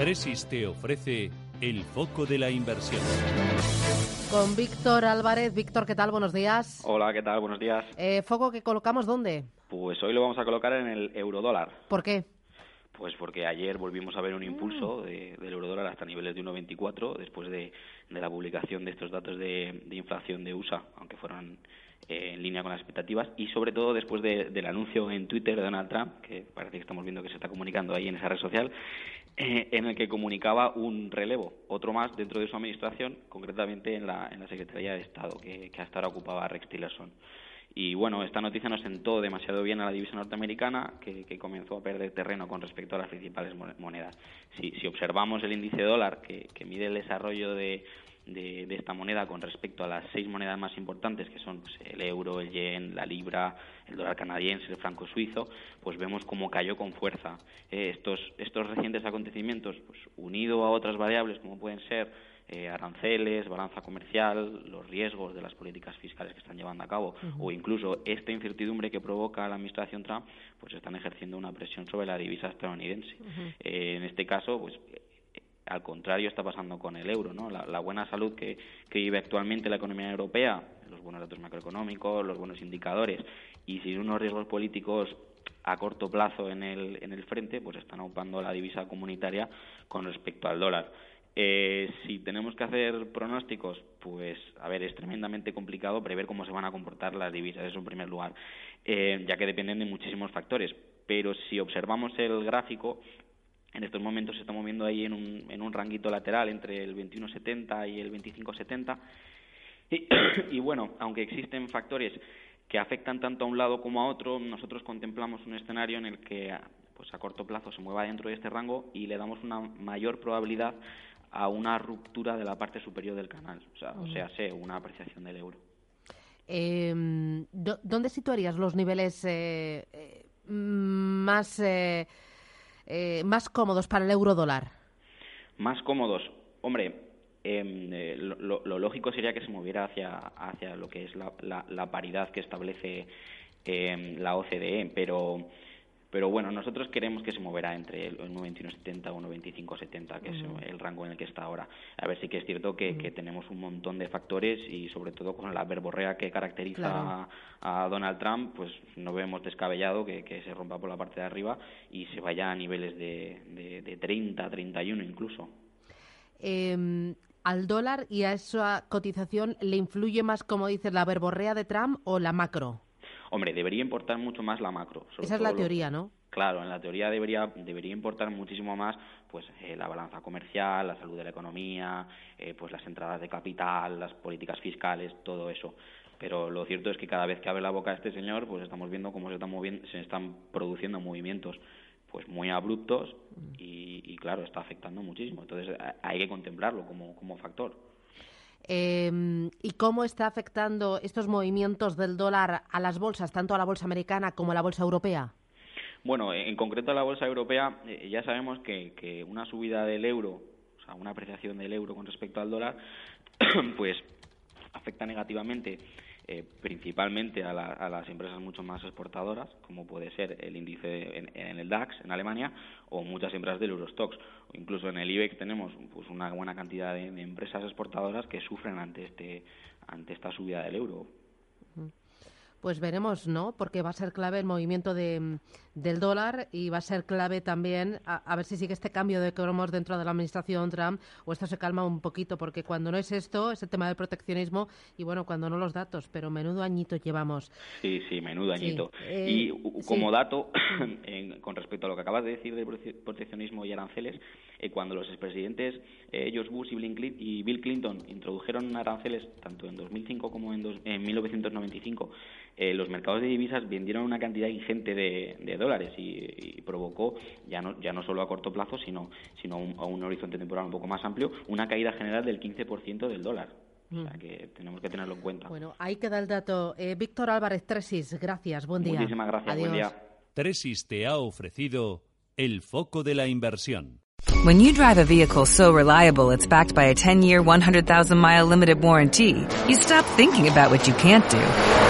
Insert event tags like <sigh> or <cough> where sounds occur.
Tresis te ofrece el foco de la inversión. Con Víctor Álvarez. Víctor, ¿qué tal? Buenos días. Hola, ¿qué tal? Buenos días. Eh, ¿Foco que colocamos dónde? Pues hoy lo vamos a colocar en el eurodólar. ¿Por qué? Pues porque ayer volvimos a ver un impulso de, del eurodólar hasta niveles de 1,24 después de, de, la publicación de estos datos de, de inflación de USA, aunque fueron eh, en línea con las expectativas y sobre todo después de, del anuncio en Twitter de Donald Trump, que parece que estamos viendo que se está comunicando ahí en esa red social, eh, en el que comunicaba un relevo, otro más dentro de su administración, concretamente en la, en la Secretaría de Estado, que, que hasta ahora ocupaba Rex Tillerson. Y bueno, esta noticia no sentó demasiado bien a la divisa norteamericana, que, comenzó a perder terreno con respecto a las principales monedas. Si, si observamos el índice dólar, que, que mide el desarrollo de, de, de, esta moneda con respecto a las seis monedas más importantes, que son pues, el euro, el yen, la libra, el dólar canadiense, el franco suizo, pues vemos cómo cayó con fuerza. Eh, estos, estos recientes acontecimientos, pues unido a otras variables como pueden ser eh, aranceles, balanza comercial, los riesgos de las políticas fiscales que están llevando a cabo uh -huh. o incluso esta incertidumbre que provoca la administración Trump, pues están ejerciendo una presión sobre la divisa estadounidense. Uh -huh. eh, en este caso, pues al contrario está pasando con el euro, ¿no? La, la buena salud que, que vive actualmente la economía europea, los buenos datos macroeconómicos, los buenos indicadores y sin unos riesgos políticos a corto plazo en el, en el frente, pues están ocupando la divisa comunitaria con respecto al dólar. Eh, si tenemos que hacer pronósticos, pues a ver, es tremendamente complicado prever cómo se van a comportar las divisas, eso en primer lugar, eh, ya que dependen de muchísimos factores. Pero si observamos el gráfico, en estos momentos se está moviendo ahí en un, en un ranguito lateral entre el 21,70 y el 25,70. Y, <coughs> y bueno, aunque existen factores que afectan tanto a un lado como a otro, nosotros contemplamos un escenario en el que pues a corto plazo se mueva dentro de este rango y le damos una mayor probabilidad a una ruptura de la parte superior del canal, o sea, uh -huh. o sea, sé, una apreciación del euro. Eh, ¿Dónde situarías los niveles eh, más, eh, más cómodos para el euro dólar? Más cómodos, hombre, eh, lo, lo, lógico sería que se moviera hacia, hacia lo que es la, la, la paridad que establece eh, la OCDE, pero pero bueno, nosotros queremos que se moverá entre el 1,2170 o 1,2570, que uh -huh. es el rango en el que está ahora. A ver, sí que es cierto que, uh -huh. que tenemos un montón de factores y sobre todo con la verborrea que caracteriza claro. a, a, Donald Trump, pues no vemos descabellado que, que, se rompa por la parte de arriba y se vaya a niveles de, de, de 30, 31 incluso. Eh, ¿Al dólar y a esa cotización le influye más, como dices, la verborrea de Trump o la macro? Hombre, debería importar mucho más la macro. Esa es la teoría, lo... ¿no? Claro, en la teoría debería, debería importar muchísimo más pues eh, la balanza comercial, la salud de la economía, eh, pues las entradas de capital, las políticas fiscales, todo eso. Pero lo cierto es que cada vez que abre la boca este señor, pues estamos viendo cómo se están, moviendo, se están produciendo movimientos pues muy abruptos y, y claro, está afectando muchísimo. Entonces hay que contemplarlo como, como factor. Eh, ¿Y cómo está afectando estos movimientos del dólar a las bolsas, tanto a la bolsa americana como a la bolsa europea? Bueno, en concreto a la bolsa europea eh, ya sabemos que, que una subida del euro, o sea, una apreciación del euro con respecto al dólar, <coughs> pues afecta negativamente eh, principalmente a, la, a, las empresas mucho más exportadoras, como puede ser el índice en, el DAX en Alemania o muchas empresas del Eurostox. O incluso en el IBEX tenemos pues, una buena cantidad de empresas exportadoras que sufren ante, este, ante esta subida del euro. Pues veremos, ¿no? Porque va a ser clave el movimiento de, del dólar y va a ser clave también a, a, ver si sigue este cambio de cromos dentro de la administración Trump o esto se calma un poquito, porque cuando no es esto, es el tema del proteccionismo y bueno, cuando no los datos, pero menudo añito llevamos. Sí, sí, menudo añito. Sí. Eh, y como sí. dato, <clears throat> en, con respecto a lo que acabas de decir del proteccionismo y aranceles, eh, cuando los expresidentes eh, George Bush y Bill, Clinton, y Bill Clinton introdujeron aranceles tanto en 2005 como en, dos, en 1995, eh, los mercados de divisas vendieron una cantidad ingente de, dólares y, provocó, ya no, ya no solo a corto plazo, sino, sino a un, horizonte temporal un poco más amplio, una caída general del 15% del dólar. O sea mm. que tenemos que tenerlo en cuenta. Bueno, ahí queda el dato. Eh, Víctor Álvarez Tresis, gracias, buen día. Muchísimas gracias, buen día. Tresis te ha ofrecido el foco de la inversión. When you drive a vehicle so reliable it's backed by a 10-year, 100,000-mile limited warranty, you stop thinking about what you can't do